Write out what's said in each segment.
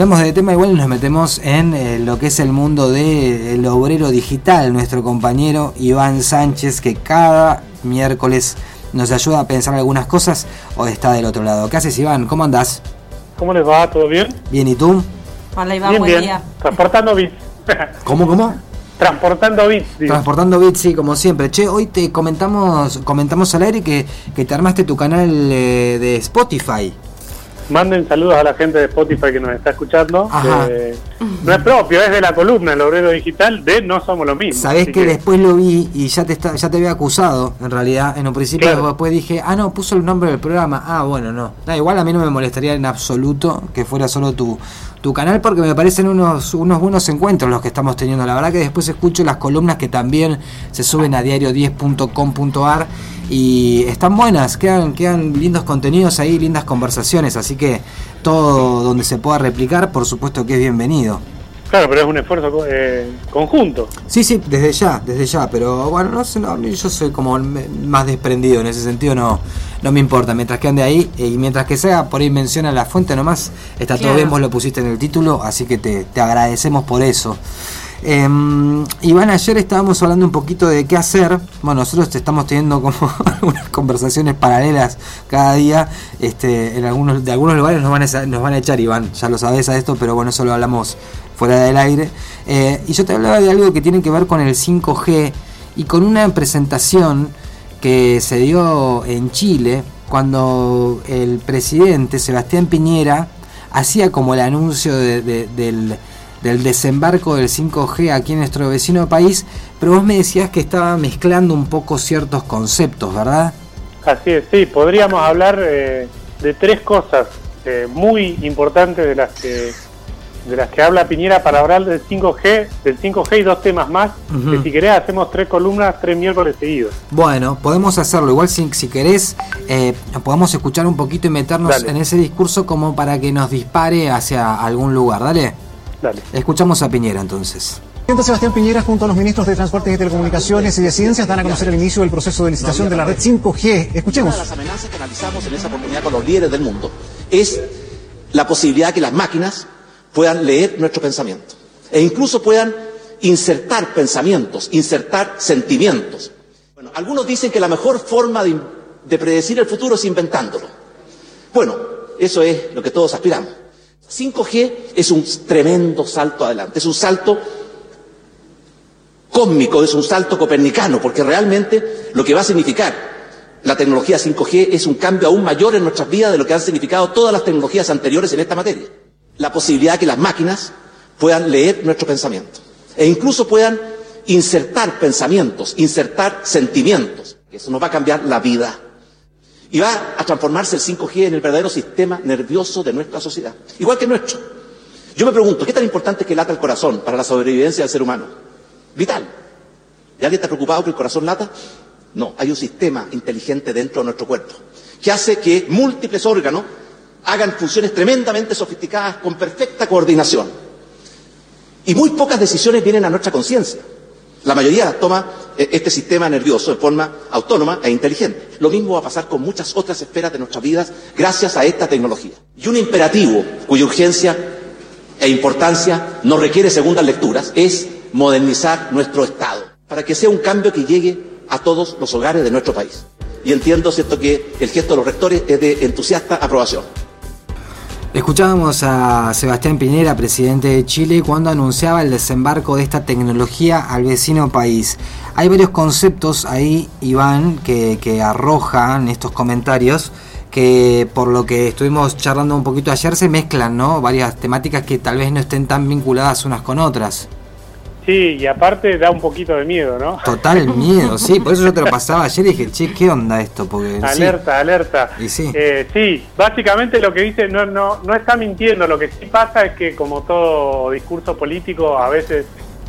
Vemos de tema igual y nos metemos en eh, lo que es el mundo del obrero digital, nuestro compañero Iván Sánchez, que cada miércoles nos ayuda a pensar algunas cosas o está del otro lado. ¿Qué haces Iván? ¿Cómo andás? ¿Cómo les va? ¿Todo bien? Bien, ¿y tú? Hola Iván, bien, buen bien. día. Transportando bits. ¿Cómo, cómo? Transportando bits. digo. Transportando bits, sí, como siempre. Che, hoy te comentamos comentamos al aire que, que te armaste tu canal eh, de Spotify. Manden saludos a la gente de Spotify que nos está escuchando. Eh, no es propio, es de la columna El Obrero Digital de No Somos lo Mismo. Sabés que, después lo vi y ya te está, ya te había acusado, en realidad, en un principio, Claro. después dije, ah, no, puso el nombre del programa. Ah, bueno, no. No, igual a mí no me molestaría en absoluto que fuera solo tu, tu canal porque me parecen unos, unos buenos encuentros los que estamos teniendo. La verdad que después escucho las columnas que también se suben a diario10.com.ar y están buenas, quedan, quedan lindos contenidos ahí, lindas conversaciones, así que todo donde se pueda replicar, por supuesto que es bienvenido. Claro, pero es un esfuerzo eh, conjunto. Sí, sí, desde ya, desde ya, pero bueno, no sé, no, yo soy como más desprendido en ese sentido, no, no me importa, mientras que ande ahí eh, y mientras que sea por ahí menciona la fuente nomás, está todo bien, vos lo pusiste en el título, así que te, te agradecemos por eso. Eh, Iván, ayer estábamos hablando un poquito de qué hacer. Bueno, nosotros estamos teniendo como unas conversaciones paralelas cada día. Este, en algunos, de algunos lugares nos van, a, nos van a echar, Iván, ya lo sabes a esto, pero bueno, eso lo hablamos fuera del aire. Eh, y yo te hablaba de algo que tiene que ver con el 5G y con una presentación que se dio en Chile cuando el presidente Sebastián Piñera hacía como el anuncio de- del, del desembarco del 5G aquí en nuestro vecino país, pero vos me decías que estaba mezclando un poco ciertos conceptos, ¿verdad? Así es, sí, podríamos hablar eh, de tres cosas eh, muy importantes de las que de las que habla Piñera para hablar del 5G, del 5G y dos temas más. Que si querés hacemos tres columnas, tres miércoles seguidos. Bueno, podemos hacerlo. Igual si, si querés, eh, podemos escuchar un poquito y meternos Dale. en ese discurso como para que nos dispare hacia algún lugar. Dale. Dale. Escuchamos a Piñera entonces. El presidente Sebastián Piñera junto a los ministros de Transportes y Telecomunicaciones y de Ciencias dan a conocer el inicio del proceso de licitación de la red 5G. Escuchemos. Una de las amenazas que analizamos en esa oportunidad con los líderes del mundo es la posibilidad que las máquinas puedan leer nuestro pensamiento e incluso puedan insertar pensamientos, insertar sentimientos. Bueno, algunos dicen que la mejor forma de, de predecir el futuro es inventándolo. Bueno, eso es lo que todos aspiramos. 5G es un tremendo salto adelante, es un salto cósmico, es un salto copernicano, porque realmente lo que va a significar la tecnología 5G es un cambio aún mayor en nuestras vidas de lo que han significado todas las tecnologías anteriores en esta materia. La posibilidad que las máquinas puedan leer nuestro pensamiento e incluso puedan insertar pensamientos, insertar sentimientos. Eso nos va a cambiar la vida. Y va a transformarse el 5G en el verdadero sistema nervioso de nuestra sociedad, igual que el nuestro. Yo me pregunto, ¿qué tan importante es que lata el corazón para la sobrevivencia del ser humano? Vital. ¿Y alguien está preocupado que el corazón lata? No, hay un sistema inteligente dentro de nuestro cuerpo que hace que múltiples órganos hagan funciones tremendamente sofisticadas con perfecta coordinación. Y muy pocas decisiones vienen a nuestra conciencia. La mayoría toma eh, este sistema nervioso de forma autónoma e inteligente. Lo mismo va a pasar con muchas otras esferas de nuestras vidas gracias a esta tecnología. Y un imperativo cuya urgencia e importancia no requiere segundas lecturas es modernizar nuestro Estado para que sea un cambio que llegue a todos los hogares de nuestro país. Y entiendo, cierto, que el gesto de los rectores es de entusiasta aprobación. Escuchábamos a Sebastián Piñera, presidente de Chile, cuando anunciaba el desembarco de esta tecnología al vecino país. Hay varios conceptos ahí, Iván, que, que arrojan estos comentarios, que por lo que estuvimos charlando un poquito ayer se mezclan, ¿no? Varias temáticas que tal vez no estén tan vinculadas unas con otras. Sí, y aparte da un poquito de miedo, ¿no? Total miedo, sí, por eso yo te lo pasaba ayer y dije, che, ¿qué onda esto? Porque sí. Alerta, alerta. Y sí. Eh, sí, básicamente lo que dice no, no, no está mintiendo. Lo que sí pasa es que, como todo discurso político, a veces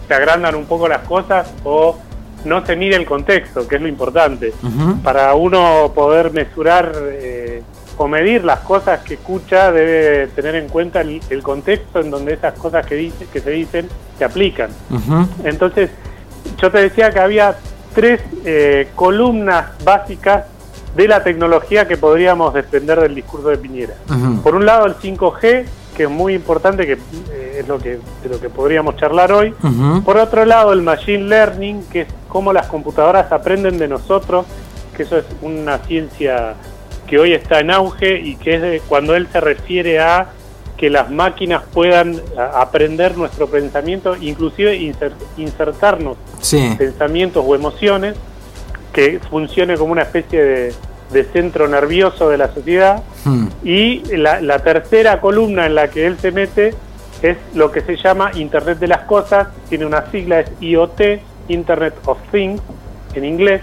se agrandan un poco las cosas o no se mide el contexto, que es lo importante. Para uno poder mesurar eh, o medir las cosas que escucha, debe tener en cuenta el, el contexto en donde esas cosas que, dice, que se dicen se aplican. Entonces, yo te decía que había tres eh, columnas básicas de la tecnología que podríamos desprender del discurso de Piñera. Por un lado, el 5G, que es muy importante, que eh, es lo que, de lo que podríamos charlar hoy. Por otro lado, el machine learning, que es cómo las computadoras aprenden de nosotros, que eso es una ciencia que hoy está en auge y que es de- cuando él se refiere a que las máquinas puedan aprender nuestro pensamiento, inclusive inser- insertarnos Sí. pensamientos o emociones, que funcione como una especie de, de centro nervioso de la sociedad. Hmm. Y la, la tercera columna en la que él se mete es lo que se llama Internet de las Cosas, tiene una sigla, es IoT, Internet of Things, en inglés,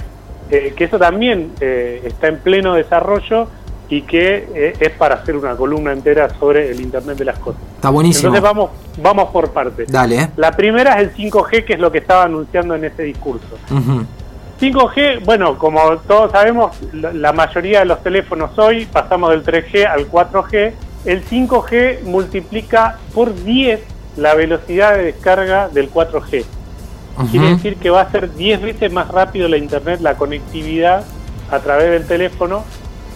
eh, que eso también eh, está en pleno desarrollo y que eh, es para hacer una columna entera sobre el Internet de las Cosas. Está buenísimo. Entonces vamos, vamos por partes. Dale, ¿eh? La primera es el 5G, que es lo que estaba anunciando en ese discurso. Ujú. 5G, bueno, como todos sabemos, la mayoría de los teléfonos hoy pasamos del 3G al 4G. El 5G multiplica por 10 la velocidad de descarga del 4G. Quiere decir que va a ser 10 veces más rápido la internet, la conectividad a través del teléfono,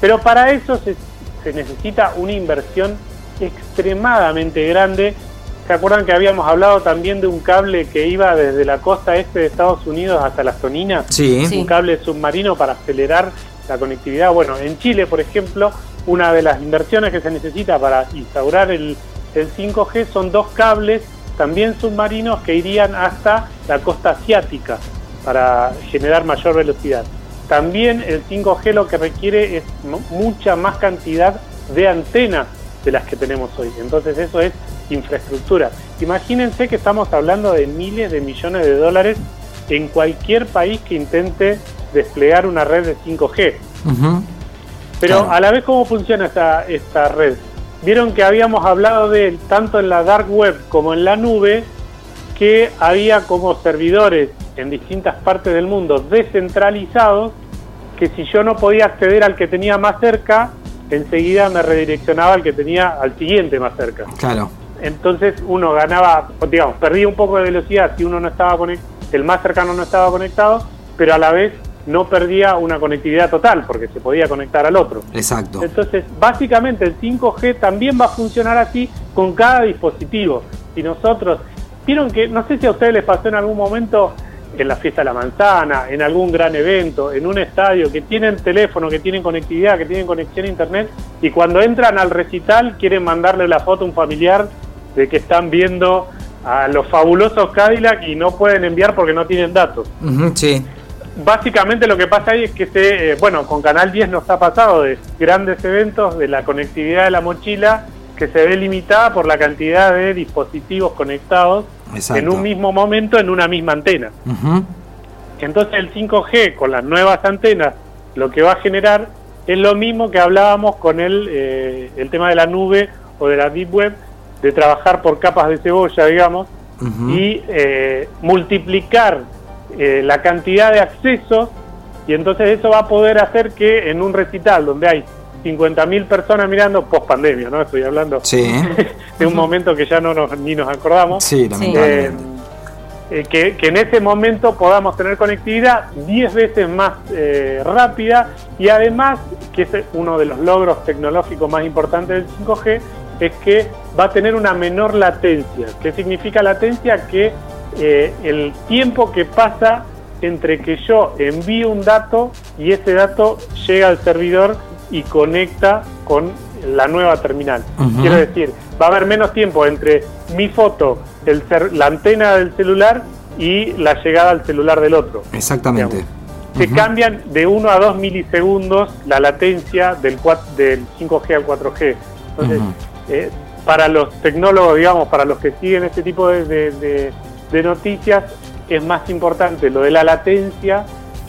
pero para eso se, se necesita una inversión extremadamente grande. ¿Se acuerdan que habíamos hablado también de un cable que iba desde la costa este de Estados Unidos hasta las Toninas? Sí. Sí. un cable submarino para acelerar la conectividad. Bueno, en Chile, por ejemplo, una de las inversiones que se necesita para instaurar el, el 5G son dos cables también submarinos que irían hasta la costa asiática para generar mayor velocidad. También el 5G lo que requiere es mu- mucha más cantidad de antenas de las que tenemos hoy. Entonces eso es infraestructura. Imagínense que estamos hablando de miles de millones de dólares en cualquier país que intente desplegar una red de 5G. Ujú. Pero Claro. a la vez, ¿cómo funciona esta, esta red? Vieron que habíamos hablado de tanto en la dark web como en la nube, que había como servidores en distintas partes del mundo descentralizados, que si yo no podía acceder al que tenía más cerca, enseguida me redireccionaba al que tenía al siguiente más cerca. Claro. Entonces uno ganaba, digamos, perdía un poco de velocidad si uno no estaba conectado, el más cercano no estaba conectado, pero a la vez no perdía una conectividad total porque se podía conectar al otro. Exacto. Entonces, básicamente el 5G también va a funcionar así con cada dispositivo. Si nosotros, vieron que, no sé si a ustedes les pasó en algún momento en la fiesta de la manzana, en algún gran evento, en un estadio, que tienen teléfono, que tienen conectividad, que tienen conexión a internet, y cuando entran al recital quieren mandarle la foto a un familiar de que están viendo a los fabulosos Cadillac y no pueden enviar porque no tienen datos Sí. Básicamente lo que pasa ahí es que se, eh, bueno, con Canal 10 nos ha pasado de grandes eventos de la conectividad de la mochila que se ve limitada por la cantidad de dispositivos conectados Exacto. en un mismo momento en una misma antena. Entonces el 5G con las nuevas antenas lo que va a generar es lo mismo que hablábamos con el, eh, el tema de la nube o de la deep web, de trabajar por capas de cebolla, digamos, y eh, multiplicar eh, la cantidad de accesos y entonces eso va a poder hacer que en un recital donde hay 50.000 personas mirando post pandemia, ¿no? Estoy hablando Sí. de un momento que ya no nos, ni nos acordamos. Sí, Eh, eh, que, que en ese momento podamos tener conectividad 10 veces más eh, rápida y además, que es uno de los logros tecnológicos más importantes del 5G, es que va a tener una menor latencia. ¿Qué significa latencia? Que eh, el tiempo que pasa entre que yo envío un dato y ese dato llega al servidor y conecta con la nueva terminal. Ujú. Quiero decir, va a haber menos tiempo entre mi foto, el la antena del celular y la llegada al celular del otro. Exactamente. digamos. Se cambian de 1 a 2 milisegundos la latencia del, cua- del 5G al 4G. Entonces, eh, para los tecnólogos, digamos, para los que siguen este tipo de, de- de- de noticias, es más importante lo de la latencia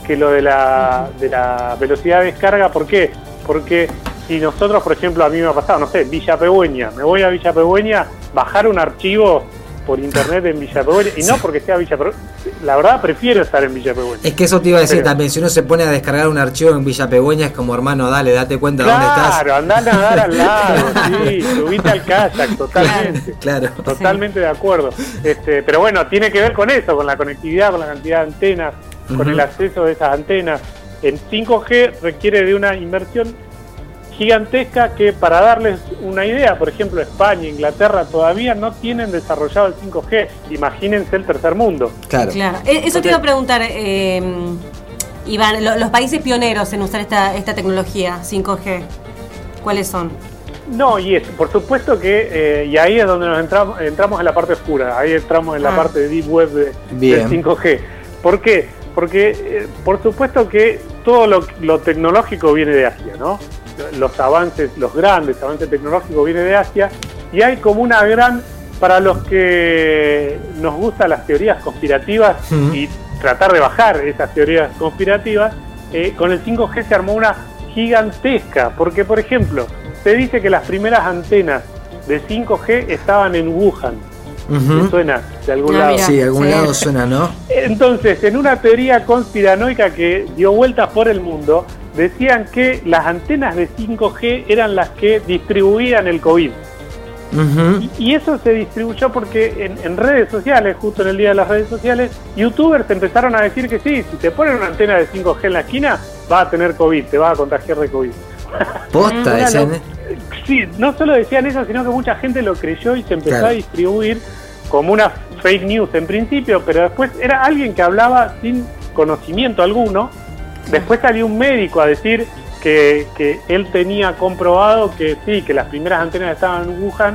que lo de la, de la velocidad de descarga. ¿Por qué? Porque si nosotros, por ejemplo, a mí me ha pasado, no sé, Villa Pegüeña, me voy a Villa Pegüeña, bajar un archivo por internet en Villa Pegüeña, y no porque sea Villa la verdad prefiero estar en Villa. Es que eso te iba a decir Pero- también, si uno se pone a descargar un archivo en Villa es como hermano, dale, date cuenta dónde estás. Claro, andá a nadar al lado, sí, subite al kayak, totalmente. Claro. Totalmente de acuerdo. Este, pero bueno, tiene que ver con eso, con la conectividad, con la cantidad de antenas, con el acceso de esas antenas. En 5G requiere de una inversión gigantesca que para darles una idea, por ejemplo, España, Inglaterra todavía no tienen desarrollado el 5G. Imagínense el tercer mundo. Claro. claro. Eh, eso te iba a preguntar, eh, Iván, los países pioneros en usar esta, esta tecnología 5G, ¿cuáles son? No, y es, por supuesto que, eh, y ahí es donde nos entramos, entramos en la parte oscura, ahí entramos en la ah. parte de Deep Web de, del 5G. ¿Por qué? Porque, eh, por supuesto que todo lo, lo, tecnológico viene de Asia, ¿no? Los avances, los grandes avances tecnológicos vienen de Asia, y hay como una gran, para los que nos gustan las teorías conspirativas y tratar de bajar esas teorías conspirativas, eh, con el 5G se armó una gigantesca, porque por ejemplo, se dice que las primeras antenas de 5G estaban en Wuhan. suena de algún ah, lado? sí, de algún lado suena, ¿no? Entonces, en una teoría conspiranoica que dio vueltas por el mundo, decían que las antenas de 5G eran las que distribuían el COVID. y, eso se distribuyó porque en, en, redes sociales, justo en el día de las redes sociales, youtubers empezaron a decir que sí, si te ponen una antena de 5G en la esquina, va a tener COVID, te va a contagiar de COVID. Posta, Sí, no solo decían eso, sino que mucha gente lo creyó y se empezó a distribuir como una fake news en principio, pero después era alguien que hablaba sin conocimiento alguno. Después salió un médico a decir que, que él tenía comprobado que sí, que las primeras antenas estaban en Wuhan,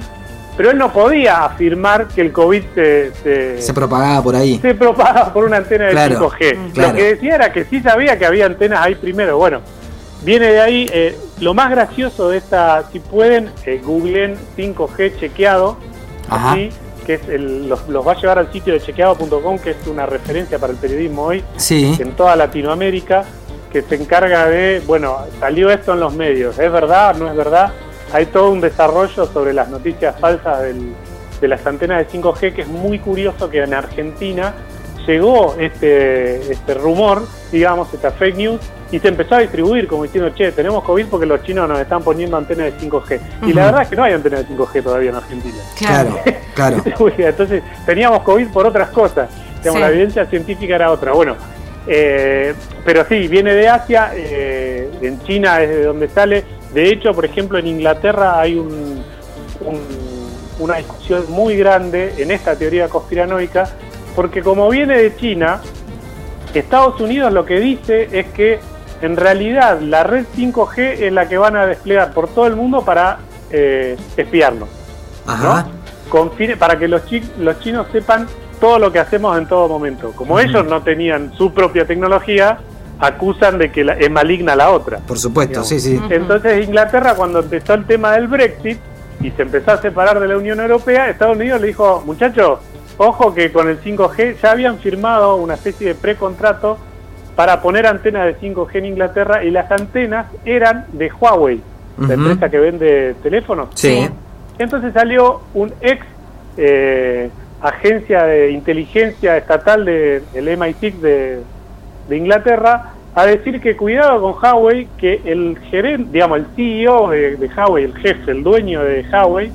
pero él no podía afirmar que el COVID se, se, propagaba por ahí. Se propagaba por una antena de 5G. Lo que decía era que sí sabía que había antenas ahí primero. Bueno, Viene de ahí, eh, lo más gracioso de esta, si pueden, eh, googleen 5G chequeado, así, que es los, va a llevar al sitio de chequeado.com, que es una referencia para el periodismo hoy en toda Latinoamérica, que se encarga de, bueno, salió esto en los medios, ¿es verdad? ¿No es verdad? Hay todo un desarrollo sobre las noticias falsas de las antenas de 5G, que es muy curioso que en Argentina llegó este, este rumor, digamos, esta fake news, y se empezó a distribuir como diciendo, che, tenemos COVID porque los chinos nos están poniendo antenas de 5G. Y la verdad es que no hay antenas de 5G todavía en Argentina. Claro, claro. Entonces teníamos COVID por otras cosas. Digamos, La evidencia científica era otra. Bueno, eh, pero sí, viene de Asia, eh, en China es de donde sale. De hecho, por ejemplo, en Inglaterra hay un, una discusión muy grande en esta teoría conspiranoica, porque como viene de China, Estados Unidos lo que dice es que en realidad la red 5G es la que van a desplegar por todo el mundo para eh, espiarnos. para que los, los chinos sepan todo lo que hacemos en todo momento. Como ellos no tenían su propia tecnología, acusan de que es maligna la otra. Por supuesto, sí, sí. Entonces Inglaterra cuando empezó el tema del Brexit y se empezó a separar de la Unión Europea, Estados Unidos le dijo, muchachos, ojo que con el 5G ya habían firmado una especie de precontrato para poner antenas de 5G en Inglaterra y las antenas eran de Huawei, la empresa que vende teléfonos. Sí. Entonces salió un ex eh, agencia de inteligencia estatal del MI6 de, Inglaterra a decir que cuidado con Huawei, que el gerente, digamos, el CEO de, de Huawei, el jefe, el dueño de Huawei,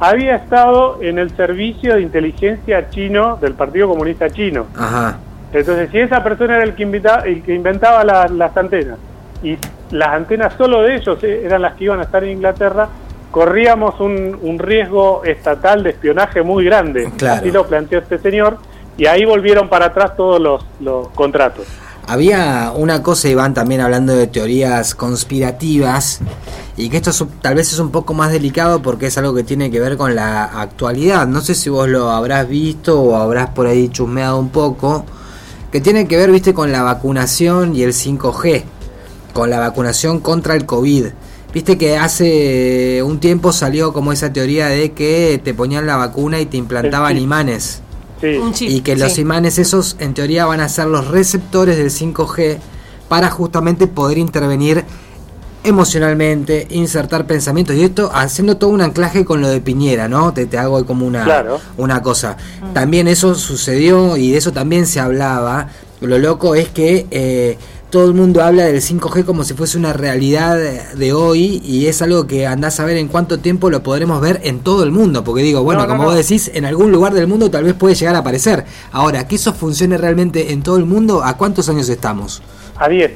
había estado en el servicio de inteligencia chino del Partido Comunista Chino. Ajá. Entonces, si esa persona era el que, invitaba, el que inventaba las antenas y las antenas solo de ellos eh, eran las que iban a estar en Inglaterra, corríamos un, riesgo estatal de espionaje muy grande. Así lo planteó este señor y ahí volvieron para atrás todos los, los contratos. Había una cosa, Iván, también hablando de teorías conspirativas, y que esto tal vez es un poco más delicado porque es algo que tiene que ver con la actualidad. No sé si vos lo habrás visto o habrás por ahí chusmeado un poco, que tiene que ver, viste, con la vacunación y el 5G, con la vacunación contra el COVID. Viste que hace un tiempo salió como esa teoría de que te ponían la vacuna y te implantaban imanes. y que los imanes esos en teoría van a ser los receptores del 5G para justamente poder intervenir emocionalmente, insertar pensamientos y esto haciendo todo un anclaje con lo de Piñera, ¿no? Te, te hago como una, una cosa. Mm. También eso sucedió y de eso también se hablaba. Lo loco es que eh, todo el mundo habla del 5G como si fuese una realidad de hoy y es algo que andás a ver en cuánto tiempo lo podremos ver en todo el mundo, porque digo, bueno, como vos decís, en algún lugar del mundo tal vez puede llegar a aparecer. Ahora, que eso funcione realmente en todo el mundo, ¿a cuántos años estamos? A 10.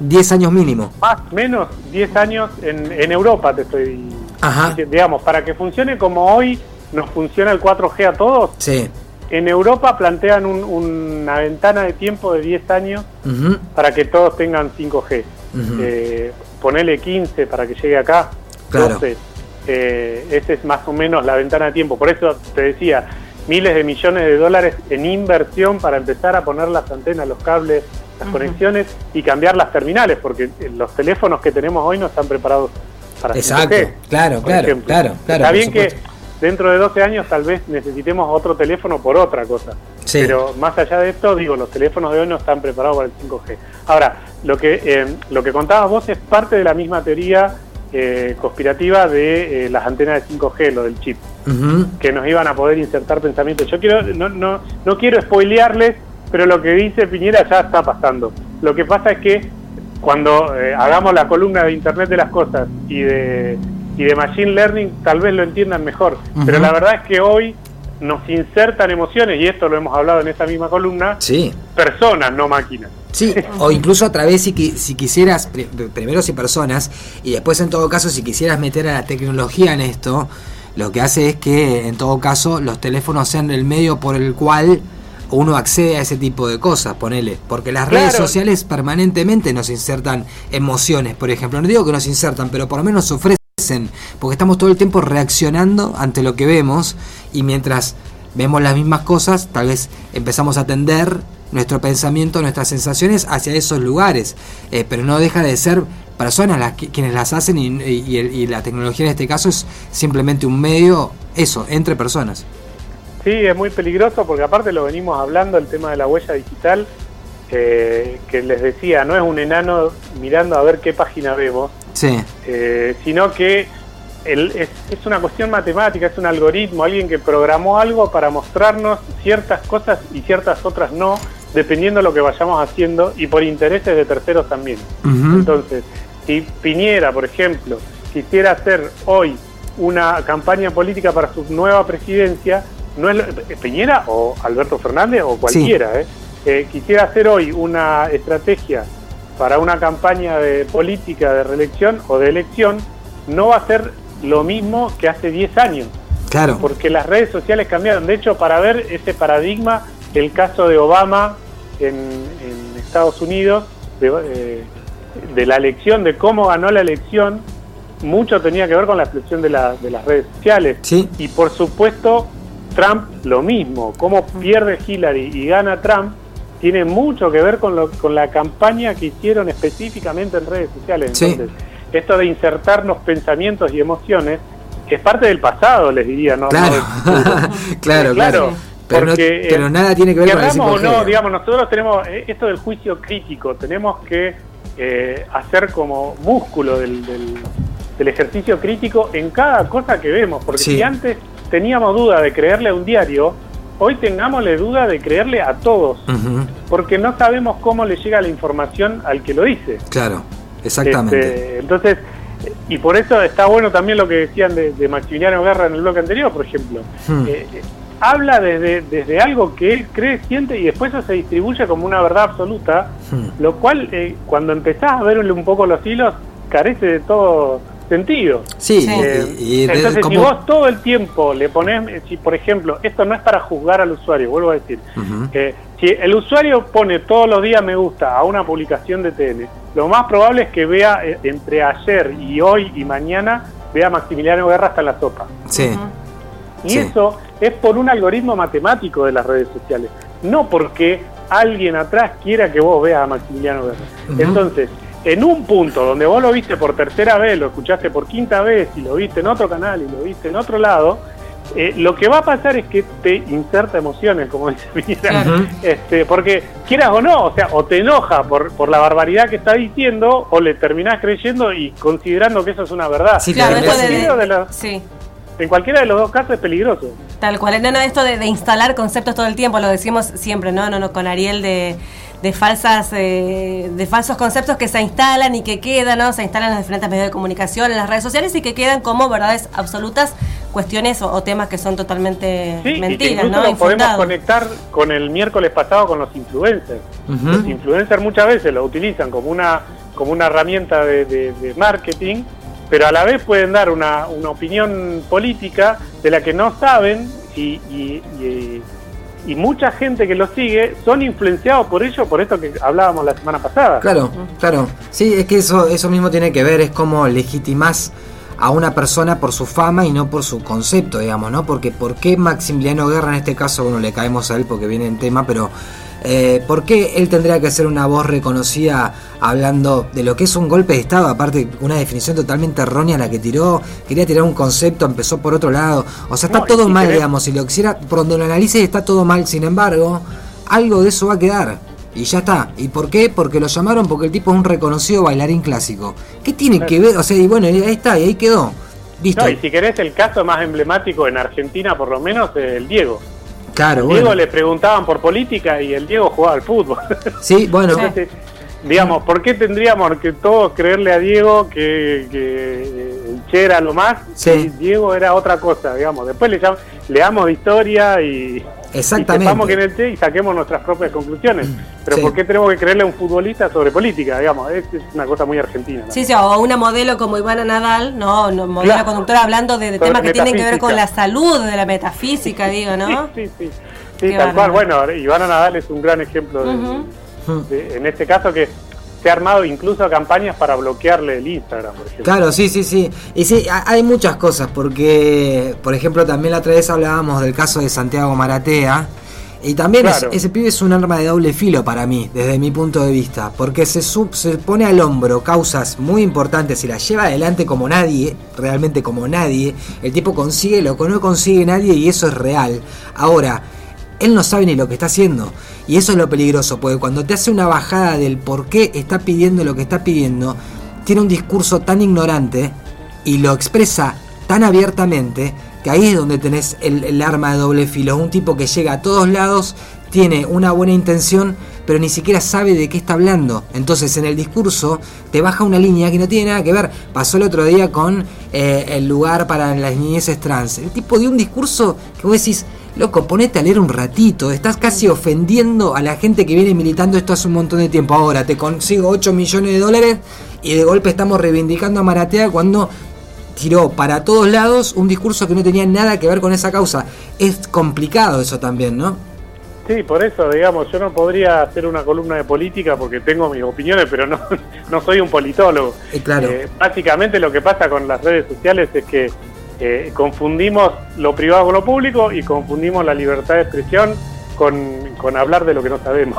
10 años mínimo. Más menos 10 años en, en Europa, te estoy Ajá. Digamos, para que funcione como hoy nos funciona el 4G a todos, Sí. En Europa plantean un- una ventana de tiempo de 10 años para que todos tengan 5G. Ujú. Eh, ponele 15 para que llegue acá. Claro. 12. Eh, esa es más o menos la ventana de tiempo. Por eso te decía, miles de millones de dólares en inversión para empezar a poner las antenas, los cables, las conexiones y cambiar las terminales, porque eh, los teléfonos que tenemos hoy no están preparados para Exacto, 5G, claro, claro, ejemplo. claro, claro, Está bien que. Dentro de 12 años tal vez necesitemos otro teléfono por otra cosa. Sí. Pero más allá de esto, digo, los teléfonos de hoy no están preparados para el 5G. Ahora, lo que eh, lo que contabas vos es parte de la misma teoría eh, conspirativa de eh, las antenas de 5G, lo del chip, que nos iban a poder insertar pensamientos. Yo quiero no, no, no quiero spoilearles, pero lo que dice Piñera ya está pasando. Lo que pasa es que cuando hagamos la columna de Internet de las Cosas y de, y de Machine Learning, tal vez lo entiendan mejor. Pero la verdad es que hoy nos insertan emociones, y esto lo hemos hablado en esta misma columna, Sí. personas, no máquinas. Sí, o incluso a través, si, si quisieras, pri- primero si personas, y después en todo caso, si quisieras meter a la tecnología en esto, lo que hace es que en todo caso los teléfonos sean el medio por el cual uno accede a ese tipo de cosas, ponele. Porque las redes sociales permanentemente nos insertan emociones, por ejemplo. No digo que nos insertan, pero por lo menos ofrecen, porque estamos todo el tiempo reaccionando ante lo que vemos y mientras vemos las mismas cosas, tal vez empezamos a tender nuestro pensamiento, nuestras sensaciones hacia esos lugares, Eh, pero no deja de ser personas las que- quienes las hacen y, y- y la tecnología en este caso es simplemente un medio, eso, entre personas. Sí, es muy peligroso porque aparte lo venimos hablando, el tema de la huella digital, eh, que les decía, no es un enano mirando a ver qué página vemos, Sí, eh, sino que el- es, es una cuestión matemática, es un algoritmo, alguien que programó algo para mostrarnos ciertas cosas y ciertas otras no, dependiendo de lo que vayamos haciendo y por intereses de terceros también. Entonces, si Piñera, por ejemplo, quisiera hacer hoy una campaña política para su nueva presidencia, no es lo- Piñera o Alberto Fernández o cualquiera, ¿eh? Eh, quisiera hacer hoy una estrategia para una campaña de política de reelección o de elección, no va a ser lo mismo que hace 10 años claro. porque las redes sociales cambiaron. De hecho, para ver ese paradigma, el caso de Obama en, en Estados Unidos, de, eh, de la elección, de cómo ganó la elección, mucho tenía que ver con la explosión de, la- de las redes sociales. Sí. Y por supuesto, Trump lo mismo. Cómo pierde Hillary y gana Trump tiene mucho que ver con, lo, con la campaña que hicieron específicamente en redes sociales. Sí. Entonces, esto de insertarnos pensamientos y emociones es parte del pasado, les diría, ¿no? Claro, No claro, claro. Pero, no- eh, nada tiene que ver con o 5G. no, digamos, nosotros tenemos eh, esto del juicio crítico, tenemos que eh, hacer como músculo del, del- del ejercicio crítico en cada cosa que vemos, porque Sí. si antes teníamos duda de creerle a un diario, hoy tengámosle duda de creerle a todos, porque no sabemos cómo le llega la información al que lo dice. Claro, exactamente. Este, entonces, y por eso está bueno también lo que decían de, de Maximiliano Guerra en el bloque anterior, por ejemplo. Hmm. Eh, habla desde, desde algo que él cree, siente y después eso se distribuye como una verdad absoluta, Hmm. lo cual eh, cuando empezás a verle un poco los hilos carece de todo sentido. Sí, y- Eh, y, de- entonces, si vos todo el tiempo le pones, si por ejemplo, esto no es para juzgar al usuario, vuelvo a decir, eh, si el usuario pone todos los días me gusta a una publicación de TN, lo más probable es que vea eh, entre ayer y hoy y mañana, vea a Maximiliano Guerra hasta en la sopa. Sí, Y Sí. eso es por un algoritmo matemático de las redes sociales, no porque alguien atrás quiera que vos veas a Maximiliano Guerra. Entonces, en un punto donde vos lo viste por tercera vez, lo escuchaste por quinta vez y lo viste en otro canal y lo viste en otro lado, eh, lo que va a pasar es que te inserta emociones, como dice Piñera, Ujú. este, porque quieras o no, o sea, o te enoja por, por la barbaridad que está diciendo, o le terminás creyendo y considerando que eso es una verdad. Sí, Claro, de, cualquiera de la- sí, En cualquiera de los dos casos es peligroso. tal cual. No, no, esto de, de instalar conceptos todo el tiempo, lo decimos siempre, ¿no? No, no, con Ariel de, de falsas eh, de falsos conceptos que se instalan y que quedan, ¿no? Se instalan en los diferentes medios de comunicación, en las redes sociales y que quedan como verdades absolutas, cuestiones o, temas que son totalmente mentiras, y que ¿no? Lo podemos conectar con el miércoles pasado con los influencers. Los influencers muchas veces lo utilizan como una como una herramienta de, marketing, pero a la vez pueden dar una, una opinión política de la que no saben y, y y mucha gente que lo sigue son influenciados por ello, por esto que hablábamos la semana pasada. Claro, claro. Sí, es que eso, eso mismo tiene que ver, es como legitimás a una persona por su fama y no por su concepto, digamos, ¿no? Porque ¿por qué Maximiliano Guerra en este caso, bueno, le caemos a él porque viene en tema, pero eh, ¿Por qué él tendría que ser una voz reconocida hablando de lo que es un golpe de Estado? Aparte, una definición totalmente errónea la que tiró. Quería tirar un concepto, empezó por otro lado. O sea, está todo mal, digamos. Si lo quisiera, por donde lo analices, está todo mal. Sin embargo, algo de eso va a quedar. Y ya está. ¿Y por qué? Porque lo llamaron porque el tipo es un reconocido bailarín clásico. ¿Qué tiene que ver? O sea, y bueno, ahí está, y ahí quedó. Listo. y si querés el caso más emblemático en Argentina, por lo menos, el Diego. Claro, Diego le preguntaban por política y el Diego jugaba al fútbol. Sí, bueno. digamos, ¿por qué tendríamos que todos creerle a Diego que, que el Che era lo más? Sí. Diego era otra cosa, digamos. Después le, le damos historia y, Exactamente. Y en el Che y saquemos nuestras propias conclusiones. Pero ¿por qué tenemos que creerle a un futbolista sobre política? Digamos, es, una cosa muy argentina. Sí, sí, o una modelo como Ivana Nadal, no, no modelo conductora hablando de, temas que tienen que ver con la salud, de la metafísica, digo, ¿no? Sí, sí, sí. tal cual. Bueno, Ivana Nadal es un gran ejemplo de, en este caso que se ha armado incluso campañas para bloquearle el Instagram, por ejemplo. Claro, sí, sí, sí. Y sí, hay muchas cosas, porque, por ejemplo, también la otra vez hablábamos del caso de Santiago Maratea. Y también ese pibe es un arma de doble filo para mí, desde mi punto de vista, porque se, se pone al hombro causas muy importantes y las lleva adelante como nadie, realmente como nadie. El tipo consigue lo que no consigue nadie y eso es real. Ahora, él no sabe ni lo que está haciendo. Y eso es lo peligroso, porque cuando te hace una bajada del por qué está pidiendo lo que está pidiendo, tiene un discurso tan ignorante y lo expresa tan abiertamente que ahí es donde tenés el, arma de doble filo. Un tipo que llega a todos lados, tiene una buena intención, pero ni siquiera sabe de qué está hablando. Entonces en el discurso te baja una línea que no tiene nada que ver. Pasó el otro día con eh, el lugar para las niñeces trans. El tipo dio un discurso que vos decís, Loco, ponete a leer un ratito. Estás casi ofendiendo a la gente que viene militando esto hace un montón de tiempo. Ahora te consigo 8 millones de dólares y de golpe estamos reivindicando a Maratea cuando tiró para todos lados un discurso que no tenía nada que ver con esa causa. Es complicado eso también, ¿no? Sí, por eso, digamos, yo no podría hacer una columna de política porque tengo mis opiniones, pero no, no soy un politólogo. Eh, claro. Eh, básicamente lo que pasa con las redes sociales es que eh, confundimos lo privado con lo público y confundimos la libertad de expresión con, hablar de lo que no sabemos.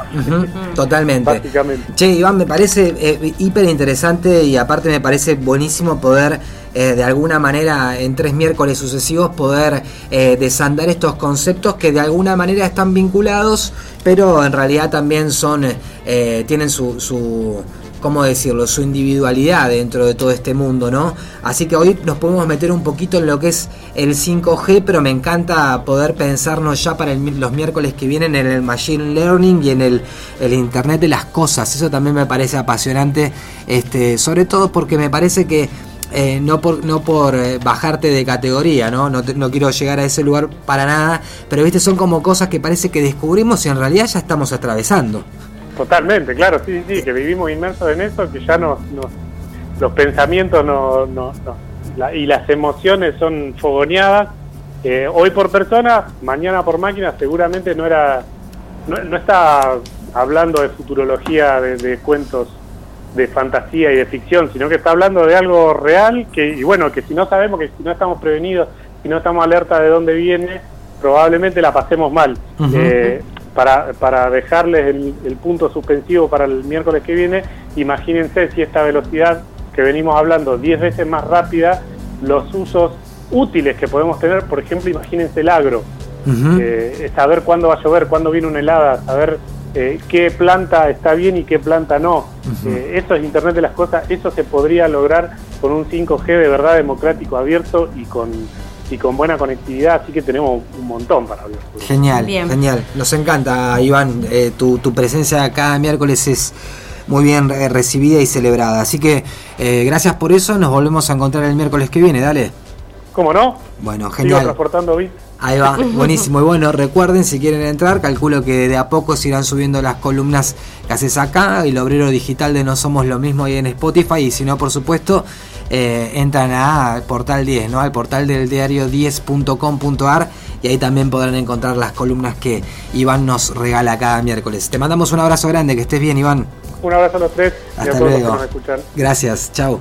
totalmente. Básicamente. Che, Iván, me parece eh, hiper interesante y aparte me parece buenísimo poder eh, de alguna manera en tres miércoles sucesivos poder desandar estos conceptos que de alguna manera están vinculados, pero en realidad también son, tienen su, su ¿cómo decirlo?, su individualidad dentro de todo este mundo, ¿no? Así que hoy nos podemos meter un poquito en lo que es el 5G, pero me encanta poder pensarnos ya para los miércoles que vienen en el Machine Learning y en el, Internet de las Cosas. Eso también me parece apasionante, este, sobre todo porque me parece que eh, no por, no por eh, bajarte de categoría, ¿no? No, no quiero llegar a ese lugar para nada, pero viste, son como cosas que parece que descubrimos y en realidad ya estamos atravesando. Totalmente, claro, sí, sí, que vivimos inmersos en eso, que ya no, los pensamientos no, no, y las emociones son fogoneadas. Eh, hoy por persona, mañana por máquina, seguramente no era, no, está hablando de futurología, de, cuentos de fantasía y de ficción, sino que está hablando de algo real, que, y bueno, que si no sabemos, que si no estamos prevenidos, si no estamos alerta de dónde viene, probablemente la pasemos mal para, para dejarles el, punto suspensivo para el miércoles que viene, imagínense si esta velocidad que venimos hablando 10 veces más rápida, los usos útiles que podemos tener, por ejemplo, imagínense el agro, eh, saber cuándo va a llover, cuándo viene una helada, saber eh, qué planta está bien y qué planta no. Eh, eso es Internet de las Cosas, eso se podría lograr con un 5G de verdad democrático, abierto y con y con buena conectividad, así que tenemos un montón para hablar. Genial, genial. Nos encanta, Iván, eh, tu, tu presencia cada miércoles es muy bien eh, recibida y celebrada. Así que eh, gracias por eso, nos volvemos a encontrar el miércoles que viene, dale. ¿Cómo no? Bueno, genial. Sigo transportando bits. Ahí va, buenísimo. Y bueno, recuerden si quieren entrar, calculo que de a poco se irán subiendo las columnas que haces acá, el obrero digital de No Somos Lo Mismo ahí en Spotify, y si no, por supuesto, eh, entran a Portal 10, ¿no? Al portal del diario 10.com.ar y ahí también podrán encontrar las columnas que Iván nos regala cada miércoles. Te mandamos un abrazo grande, que estés bien, Iván. Un abrazo a los tres Hasta luego. Gracias, chao.